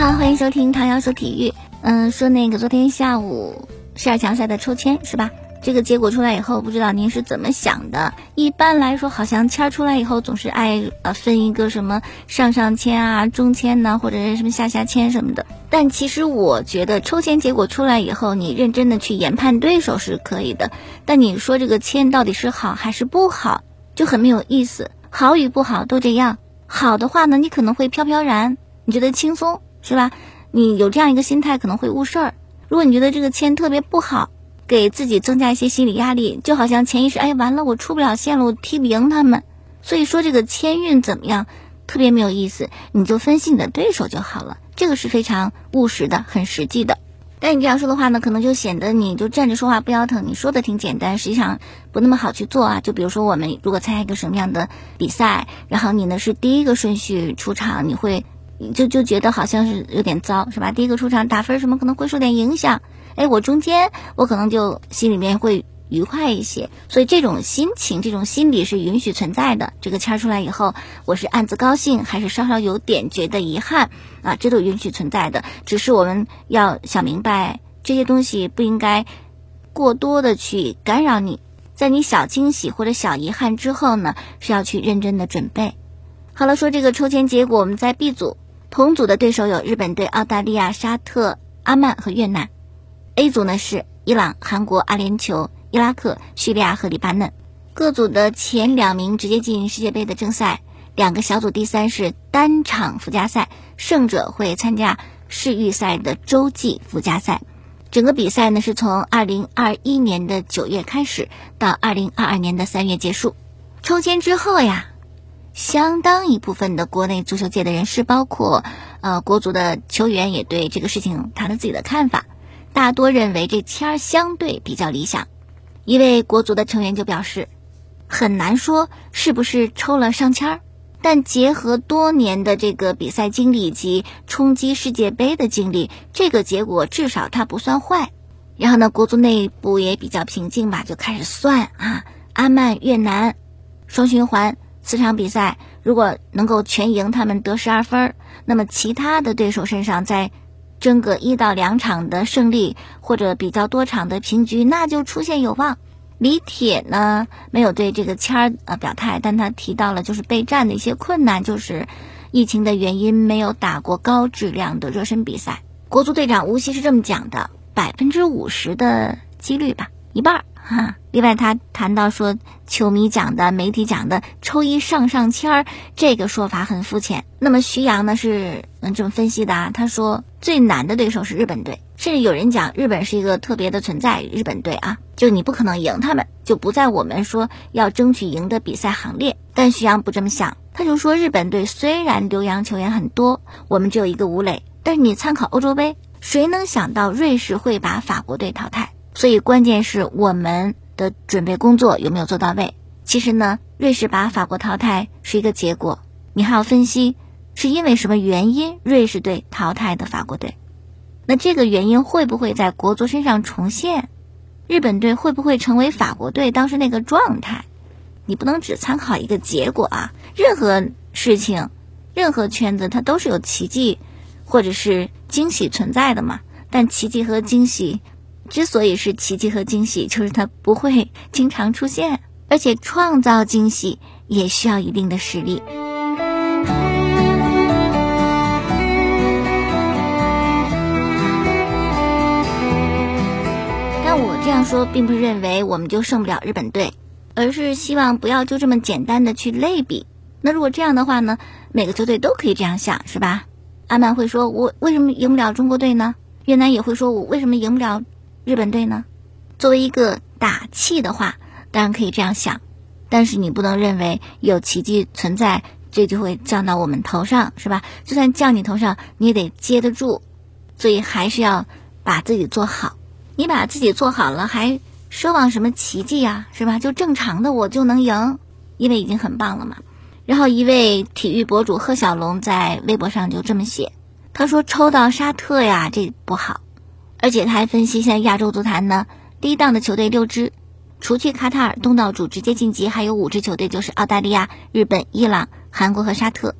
好，欢迎收听唐瑶说体育。嗯，说那个昨天下午十二强赛的抽签是吧？这个结果出来以后，不知道您是怎么想的？一般来说，好像签出来以后总是爱呃分一个什么上上签啊、中签呢，或者是什么下下签什么的。但其实我觉得抽签结果出来以后，你认真的去研判对手是可以的。但你说这个签到底是好还是不好，就很没有意思。好与不好都这样。好的话呢，你可能会飘飘然，你觉得轻松是吧？你有这样一个心态可能会误事儿。如果你觉得这个签特别不好。给自己增加一些心理压力，就好像潜意识，哎，完了，我出不了线了，我踢不赢他们。所以说这个签运怎么样，特别没有意思，你就分析你的对手就好了。这个是非常务实的，很实际的。但你这样说的话呢，可能就显得你就站着说话不腰疼。你说的挺简单，实际上不那么好去做啊。就比如说我们如果参加一个什么样的比赛，然后你呢是第一个顺序出场，你会就就觉得好像是有点糟，是吧？第一个出场打分什么可能会受点影响。哎，我中间我可能就心里面会愉快一些，所以这种心情、这种心理是允许存在的。这个签出来以后，我是暗自高兴，还是稍稍有点觉得遗憾啊？这都允许存在的。只是我们要想明白，这些东西不应该过多的去干扰你。在你小惊喜或者小遗憾之后呢，是要去认真的准备。好了，说这个抽签结果，我们在 B 组同组的对手有日本队、澳大利亚、沙特、阿曼和越南。A 组呢是伊朗、韩国、阿联酋、伊拉克、叙利亚和黎巴嫩，各组的前两名直接进世界杯的正赛，两个小组第三是单场附加赛，胜者会参加世预赛的洲际附加赛。整个比赛呢是从二零二一年的九月开始，到二零二二年的三月结束。抽签之后呀，相当一部分的国内足球界的人士，包括呃国足的球员，也对这个事情谈了自己的看法。大多认为这签儿相对比较理想，一位国足的成员就表示，很难说是不是抽了上签儿，但结合多年的这个比赛经历以及冲击世界杯的经历，这个结果至少它不算坏。然后呢，国足内部也比较平静吧，就开始算啊，阿曼、越南双循环四场比赛，如果能够全赢，他们得十二分，那么其他的对手身上再。争个一到两场的胜利，或者比较多场的平局，那就出现有望。李铁呢没有对这个签儿呃表态，但他提到了就是备战的一些困难，就是疫情的原因没有打过高质量的热身比赛。国足队长吴曦是这么讲的：百分之五十的几率吧，一半儿哈。另外他谈到说，球迷讲的、媒体讲的抽一上上签儿这个说法很肤浅。那么徐阳呢是嗯这么分析的啊，他说。最难的对手是日本队，甚至有人讲日本是一个特别的存在。日本队啊，就你不可能赢他们，就不在我们说要争取赢的比赛行列。但徐阳不这么想，他就说日本队虽然留洋球员很多，我们只有一个吴磊，但是你参考欧洲杯，谁能想到瑞士会把法国队淘汰？所以关键是我们的准备工作有没有做到位。其实呢，瑞士把法国淘汰是一个结果，你还要分析。是因为什么原因瑞士队淘汰的法国队？那这个原因会不会在国足身上重现？日本队会不会成为法国队当时那个状态？你不能只参考一个结果啊！任何事情，任何圈子它都是有奇迹或者是惊喜存在的嘛。但奇迹和惊喜之所以是奇迹和惊喜，就是它不会经常出现，而且创造惊喜也需要一定的实力。但我这样说并不是认为我们就胜不了日本队，而是希望不要就这么简单的去类比。那如果这样的话呢，每个球队都可以这样想，是吧？阿曼会说：“我为什么赢不了中国队呢？”越南也会说：“我为什么赢不了日本队呢？”作为一个打气的话，当然可以这样想，但是你不能认为有奇迹存在，这就会降到我们头上，是吧？就算降你头上，你也得接得住，所以还是要把自己做好。你把自己做好了，还奢望什么奇迹呀？是吧？就正常的我就能赢，因为已经很棒了嘛。然后一位体育博主贺小龙在微博上就这么写，他说抽到沙特呀，这不好。而且他还分析，现在亚洲足坛呢，低档的球队六支，除去卡塔尔东道主直接晋级，还有五支球队就是澳大利亚、日本、伊朗、韩国和沙特，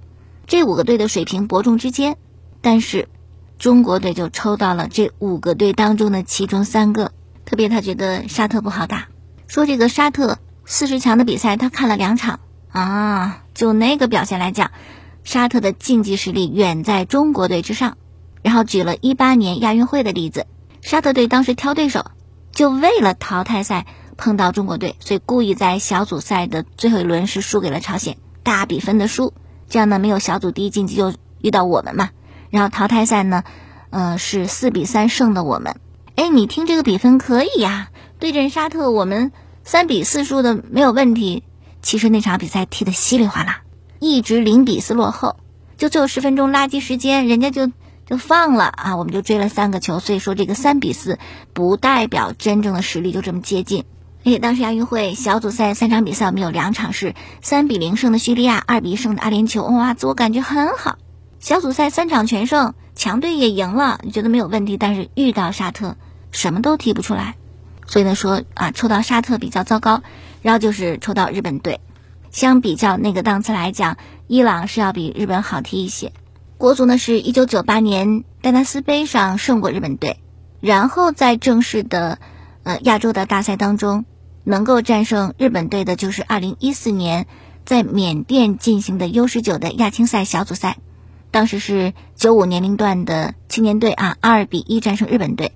这五个队的水平伯仲之间，但是中国队就抽到了这五个队当中的其中三个。特别他觉得沙特不好打，说这个沙特四十强的比赛他看了两场啊，就那个表现来讲，沙特的竞技实力远在中国队之上。然后举了一八年亚运会的例子，沙特队当时挑对手，就为了淘汰赛碰到中国队，所以故意在小组赛的最后一轮是输给了朝鲜，大比分的输，这样呢没有小组第一晋级就遇到我们嘛。然后淘汰赛呢，呃是四比三胜的我们。哎，你听这个比分可以呀，对阵沙特我们三比四输的没有问题。其实那场比赛踢得稀里哗啦，一直零比四落后，就最后十分钟垃圾时间，人家就就放了啊，我们就追了三个球。所以说这个三比四不代表真正的实力就这么接近。而且当时亚运会小组赛三场比赛，我们有两场是三比零胜的叙利亚，二比一胜的阿联酋，哇，自我感觉很好。小组赛三场全胜，强队也赢了，你觉得没有问题。但是遇到沙特。什么都踢不出来，所以呢说啊，抽到沙特比较糟糕，然后就是抽到日本队。相比较那个档次来讲，伊朗是要比日本好踢一些。国足呢是一九九八年戴纳斯杯上胜过日本队，然后在正式的呃亚洲的大赛当中，能够战胜日本队的就是二零一四年在缅甸进行的 U 十九的亚青赛小组赛，当时是九五年龄段的青年队啊，二比一战胜日本队。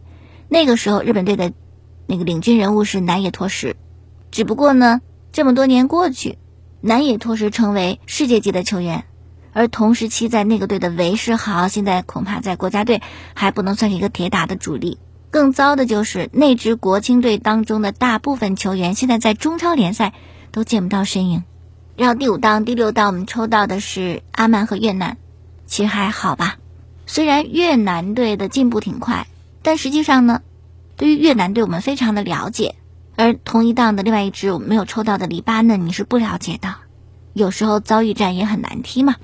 那个时候，日本队的那个领军人物是南野拓实，只不过呢，这么多年过去，南野拓实成为世界级的球员，而同时期在那个队的韦世豪，现在恐怕在国家队还不能算是一个铁打的主力。更糟的就是那支国青队当中的大部分球员，现在在中超联赛都见不到身影。然后第五档、第六档，我们抽到的是阿曼和越南，其实还好吧，虽然越南队的进步挺快。但实际上呢，对于越南队我们非常的了解，而同一档的另外一支我们没有抽到的黎巴嫩你是不了解的。有时候遭遇战也很难踢嘛，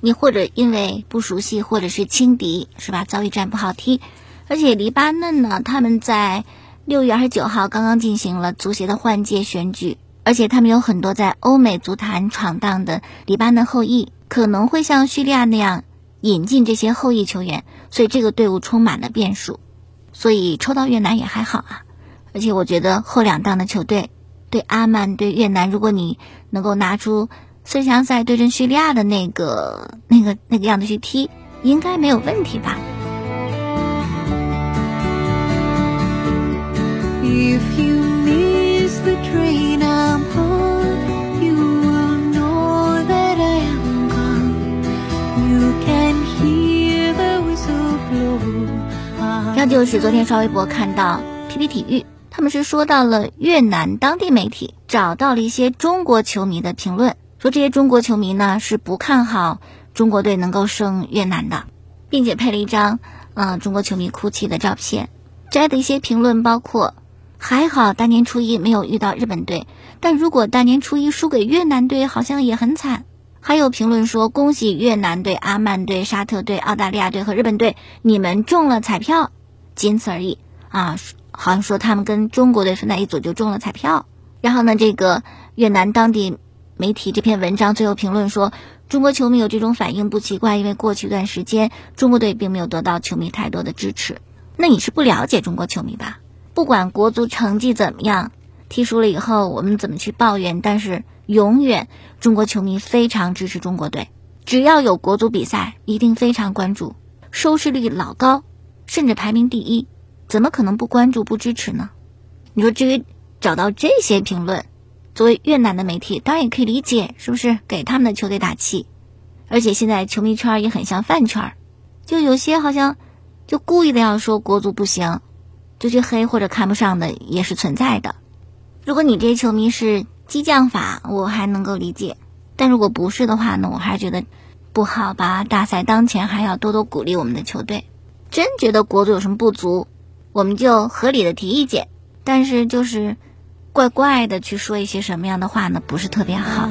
你或者因为不熟悉，或者是轻敌，是吧？遭遇战不好踢。而且黎巴嫩呢，他们在六月二十九号刚刚进行了足协的换届选举，而且他们有很多在欧美足坛闯荡的黎巴嫩后裔，可能会像叙利亚那样引进这些后裔球员，所以这个队伍充满了变数。所以抽到越南也还好啊，而且我觉得后两档的球队，对阿曼对越南，如果你能够拿出四强赛对阵叙利亚的那个那个那个样子去踢，应该没有问题吧。那就是昨天刷微博看到 PP 体育，他们是说到了越南当地媒体找到了一些中国球迷的评论，说这些中国球迷呢是不看好中国队能够胜越南的，并且配了一张呃中国球迷哭泣的照片。摘的一些评论包括：还好大年初一没有遇到日本队，但如果大年初一输给越南队，好像也很惨。还有评论说：恭喜越南队、阿曼队、沙特队、澳大利亚队和日本队，你们中了彩票。仅此而已啊，好像说他们跟中国队分在一组就中了彩票。然后呢，这个越南当地媒体这篇文章最后评论说，中国球迷有这种反应不奇怪，因为过去一段时间中国队并没有得到球迷太多的支持。那你是不了解中国球迷吧？不管国足成绩怎么样，踢输了以后我们怎么去抱怨，但是永远中国球迷非常支持中国队，只要有国足比赛，一定非常关注，收视率老高。甚至排名第一，怎么可能不关注不支持呢？你说至于找到这些评论，作为越南的媒体，当然也可以理解，是不是给他们的球队打气？而且现在球迷圈也很像饭圈，就有些好像就故意的要说国足不行，就去黑或者看不上的也是存在的。如果你这些球迷是激将法，我还能够理解；但如果不是的话呢，我还是觉得不好吧。大赛当前还要多多鼓励我们的球队。真觉得国足有什么不足，我们就合理的提意见，但是就是怪怪的去说一些什么样的话呢？不是特别好。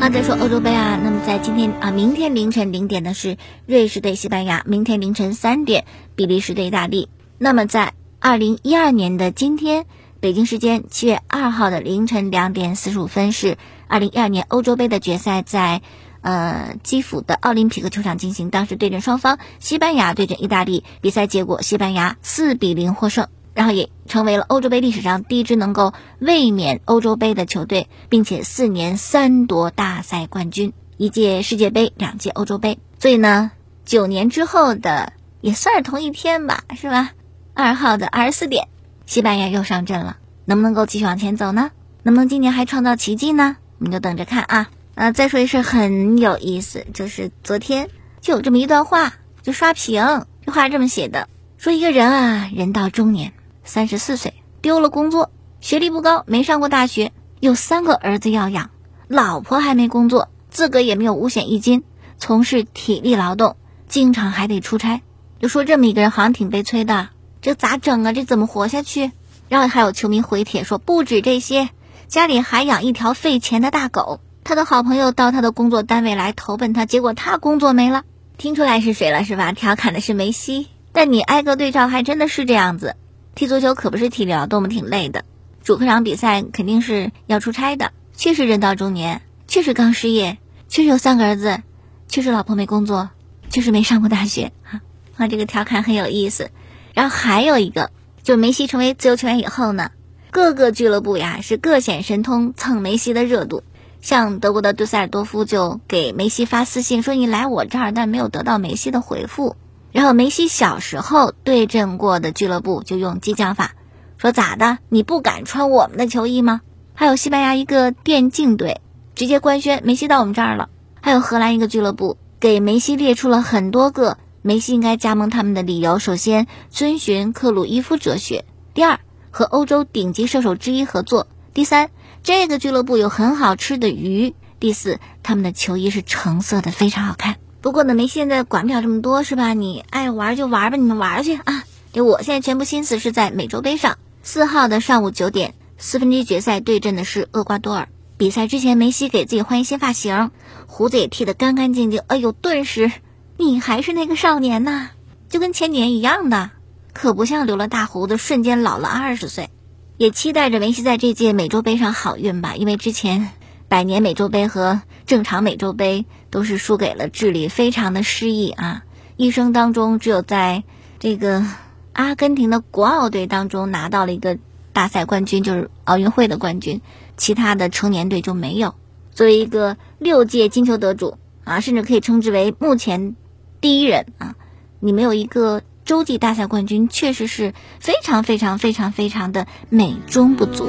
好，再说欧洲杯啊，那么在今天啊，明天凌晨零点的是瑞士对西班牙，明天凌晨三点比利时对意大利，那么在。二零一二年的今天，北京时间七月二号的凌晨两点四十五分，是二零一二年欧洲杯的决赛在。呃，基辅的奥林匹克球场进行，当时对阵双方，西班牙对阵意大利，比赛结果西班牙四比零获胜，然后也成为了欧洲杯历史上第一支能够卫冕欧洲杯的球队，并且四年三夺大赛冠军，一届世界杯，两届欧洲杯。所以呢，九年之后的也算是同一天吧，是吧？二号的二十四点，西班牙又上阵了，能不能够继续往前走呢？能不能今年还创造奇迹呢？我们就等着看啊。呃，再说一事很有意思，就是昨天就有这么一段话，就刷屏，这话是这么写的：说一个人啊，人到中年，三十四岁，丢了工作，学历不高，没上过大学，有三个儿子要养，老婆还没工作，自个也没有五险一金，从事体力劳动，经常还得出差。就说这么一个人好像挺悲催的，这咋整啊？这怎么活下去？然后还有球迷回帖说，不止这些，家里还养一条费钱的大狗。他的好朋友到他的工作单位来投奔他，结果他工作没了。听出来是谁了是吧？调侃的是梅西。但你挨个对照，还真的是这样子。踢足球可不是体力劳动，挺累的。主客场比赛肯定是要出差的。确实人到中年，确实刚失业，确实有三个儿子，确实老婆没工作，确实没上过大学。哈，啊，这个调侃很有意思。然后还有一个，就梅西成为自由球员以后呢，各个俱乐部呀是各显神通蹭梅西的热度。像德国的杜塞尔多夫就给梅西发私信说：“你来我这儿，但没有得到梅西的回复。”然后梅西小时候对阵过的俱乐部就用激将法说：“咋的？你不敢穿我们的球衣吗？”还有西班牙一个电竞队直接官宣梅西到我们这儿了。还有荷兰一个俱乐部给梅西列出了很多个梅西应该加盟他们的理由：首先，遵循克鲁伊夫哲学；第二，和欧洲顶级射手之一合作；第三。这个俱乐部有很好吃的鱼。第四，他们的球衣是橙色的，非常好看。不过呢，梅西现在管不了这么多，是吧？你爱玩就玩吧，你们玩去啊！就我现在全部心思是在美洲杯上。四号的上午九点，四分之一决赛对阵的是厄瓜多尔。比赛之前，梅西给自己换一新发型，胡子也剃得干干净净。哎呦，顿时你还是那个少年呐，就跟前年一样的，可不像留了大胡子瞬间老了二十岁。也期待着梅西在这届美洲杯上好运吧，因为之前百年美洲杯和正常美洲杯都是输给了智利，非常的失意啊！一生当中只有在这个阿根廷的国奥队当中拿到了一个大赛冠军，就是奥运会的冠军，其他的成年队就没有。作为一个六届金球得主啊，甚至可以称之为目前第一人啊，你没有一个。洲际大赛冠军确实是非常非常非常非常的美中不足。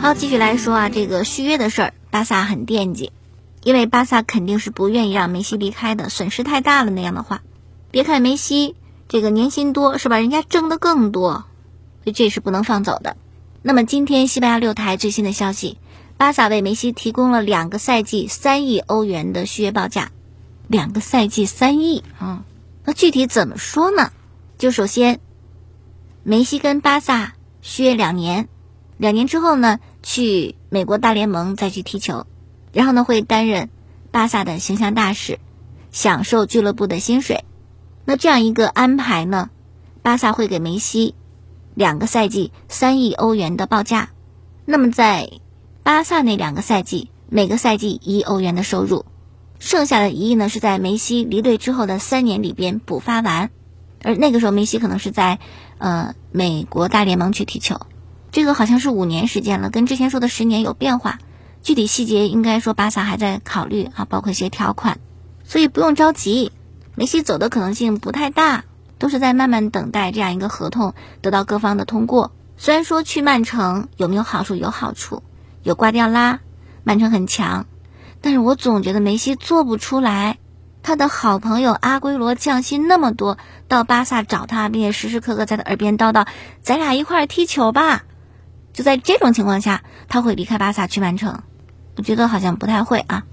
好，继续来说啊，这个续约的事儿，巴萨很惦记，因为巴萨肯定是不愿意让梅西离开的，损失太大了。那样的话，别看梅西这个年薪多是吧？人家挣的更多，所以这是不能放走的。那么今天西班牙六台最新的消息，巴萨为梅西提供了两个赛季三亿欧元的续约报价，两个赛季三亿啊，那具体怎么说呢？就首先，梅西跟巴萨续约两年，两年之后呢，去美国大联盟再去踢球，然后呢会担任巴萨的形象大使，享受俱乐部的薪水。那这样一个安排呢，巴萨会给梅西。两个赛季三亿欧元的报价，那么在巴萨那两个赛季，每个赛季一亿欧元的收入，剩下的一亿呢是在梅西离队之后的三年里边补发完，而那个时候梅西可能是在呃美国大联盟去踢球，这个好像是五年时间了，跟之前说的十年有变化，具体细节应该说巴萨还在考虑啊，包括一些条款，所以不用着急，梅西走的可能性不太大。都是在慢慢等待这样一个合同得到各方的通过。虽然说去曼城有没有好处？有好处，有瓜迪奥拉，曼城很强。但是我总觉得梅西做不出来。他的好朋友阿圭罗降薪那么多，到巴萨找他，并且时时刻刻在他耳边叨叨：“咱俩一块儿踢球吧。”就在这种情况下，他会离开巴萨去曼城？我觉得好像不太会啊。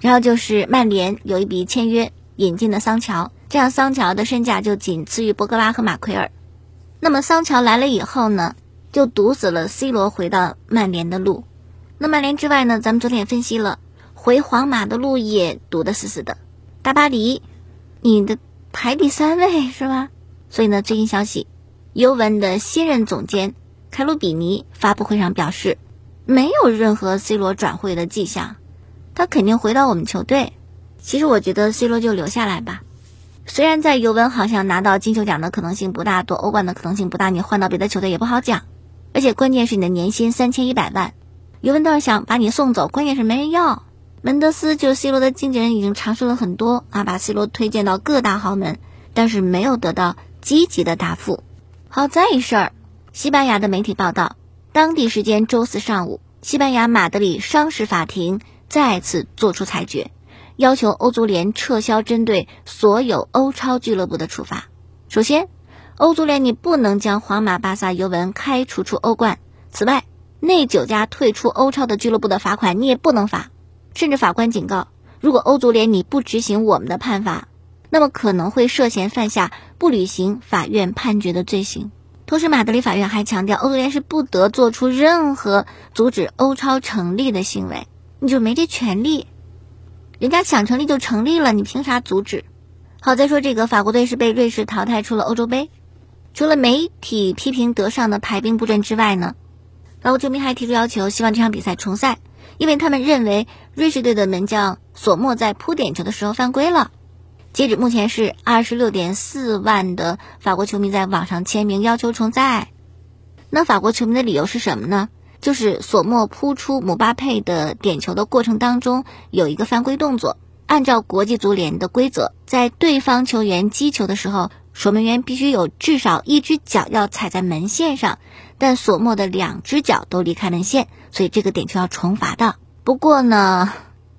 然后就是曼联有一笔签约引进的桑乔。这样，桑乔的身价就仅次于博格巴和马奎尔。那么，桑乔来了以后呢，就堵死了 C 罗回到曼联的路。那曼联之外呢，咱们昨天也分析了，回皇马的路也堵得死死的。大巴黎，你的排第三位是吧？所以呢，最新消息，尤文的新任总监凯鲁比尼发布会上表示，没有任何 C 罗转会的迹象，他肯定回到我们球队。其实我觉得 C 罗就留下来吧。虽然在尤文好像拿到金球奖的可能性不大，夺欧冠的可能性不大，你换到别的球队也不好讲。而且关键是你的年薪三千一百万，尤文倒是想把你送走，关键是没人要。门德斯就 C 罗的经纪人，已经尝试了很多啊，把 C 罗推荐到各大豪门，但是没有得到积极的答复。好在一事儿，西班牙的媒体报道，当地时间周四上午，西班牙马德里商事法庭再次作出裁决，要求欧足联撤销针对所有欧超俱乐部的处罚。首先，欧足联你不能将皇马、巴萨、尤文开除出欧冠。此外，那九家退出欧超的俱乐部的罚款你也不能罚。甚至法官警告，如果欧足联你不执行我们的判罚，那么可能会涉嫌犯下不履行法院判决的罪行。同时，马德里法院还强调，欧足联是不得做出任何阻止欧超成立的行为，你就没这权利。人家想成立就成立了，你凭啥阻止？好，再说这个法国队是被瑞士淘汰出了欧洲杯。除了媒体批评德尚的排兵布阵之外呢，法国球迷还提出要求，希望这场比赛重赛，因为他们认为瑞士队的门将索莫在扑点球的时候犯规了。截止目前是二十六点四万的法国球迷在网上签名要求重赛。那法国球迷的理由是什么呢？就是索莫扑出姆巴佩的点球的过程当中有一个犯规动作，按照国际足联的规则，在对方球员击球的时候。守门员必须有至少一只脚要踩在门线上，但索莫的两只脚都离开门线，所以这个点球要重罚的。不过呢，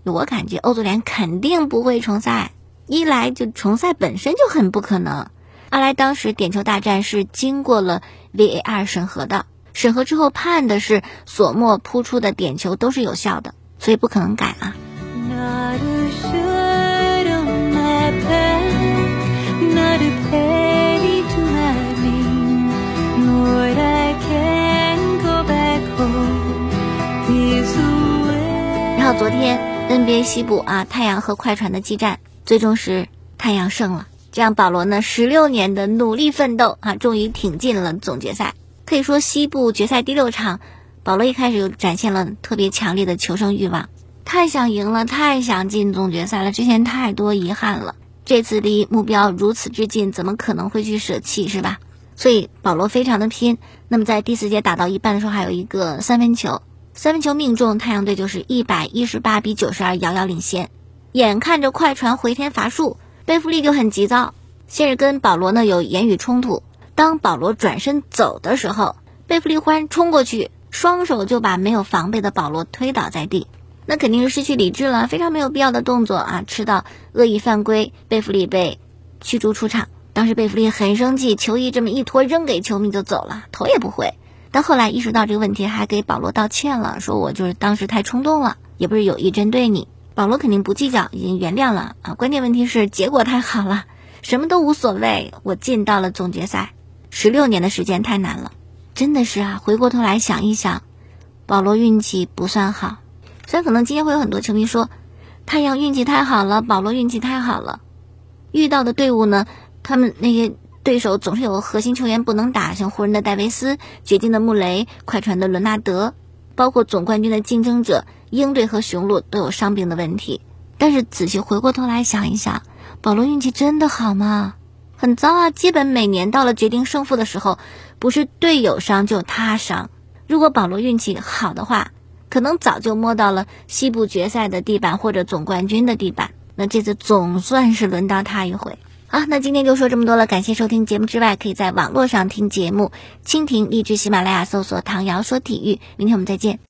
我感觉欧足联肯定不会重赛，一来就重赛本身就很不可能，二来当时点球大战是经过了 VAR 审核的，审核之后判的是索莫扑出的点球都是有效的，所以不可能改啊。然后昨天 NBA 西部啊，太阳和快船的激战，最终是太阳胜了。这样保罗呢，十六年的努力奋斗啊，终于挺进了总决赛。可以说西部决赛第六场，保罗一开始就展现了特别强烈的求胜欲望，太想赢了，太想进总决赛了。之前太多遗憾了。这次离目标如此之近，怎么可能会去舍弃，是吧？所以保罗非常的拼。那么在第四节打到一半的时候，还有一个三分球，三分球命中，太阳队就是一百一十八比九十二遥遥领先。眼看着快船回天乏术，贝弗利就很急躁，先是跟保罗呢有言语冲突。当保罗转身走的时候，贝弗利忽然冲过去，双手就把没有防备的保罗推倒在地。那肯定是失去理智了，非常没有必要的动作啊！吃到恶意犯规，贝弗利被驱逐出场。当时贝弗利很生气，球衣这么一脱扔给球迷就走了，头也不回。但后来意识到这个问题，还给保罗道歉了，说我就是当时太冲动了，也不是有意针对你。保罗肯定不计较，已经原谅了啊！关键问题是结果太好了，什么都无所谓，我进到了总决赛。十六年的时间太难了，真的是啊！回过头来想一想，保罗运气不算好。虽然可能今天会有很多球迷说，太阳运气太好了，保罗运气太好了。遇到的队伍呢，他们那些对手总是有核心球员不能打，像湖人的戴维斯、掘金的穆雷、快船的伦纳德，包括总冠军的竞争者鹰队和雄鹿都有伤病的问题。但是仔细回过头来想一想，保罗运气真的好吗？很糟啊！基本每年到了决定胜负的时候，不是队友伤就他伤。如果保罗运气好的话，可能早就摸到了西部决赛的地板或者总冠军的地板，那这次总算是轮到他一回。好，那今天就说这么多了，感谢收听节目之外，可以在网络上听节目，蜻蜓、荔枝、喜马拉雅搜索“唐瑶说体育”。明天我们再见。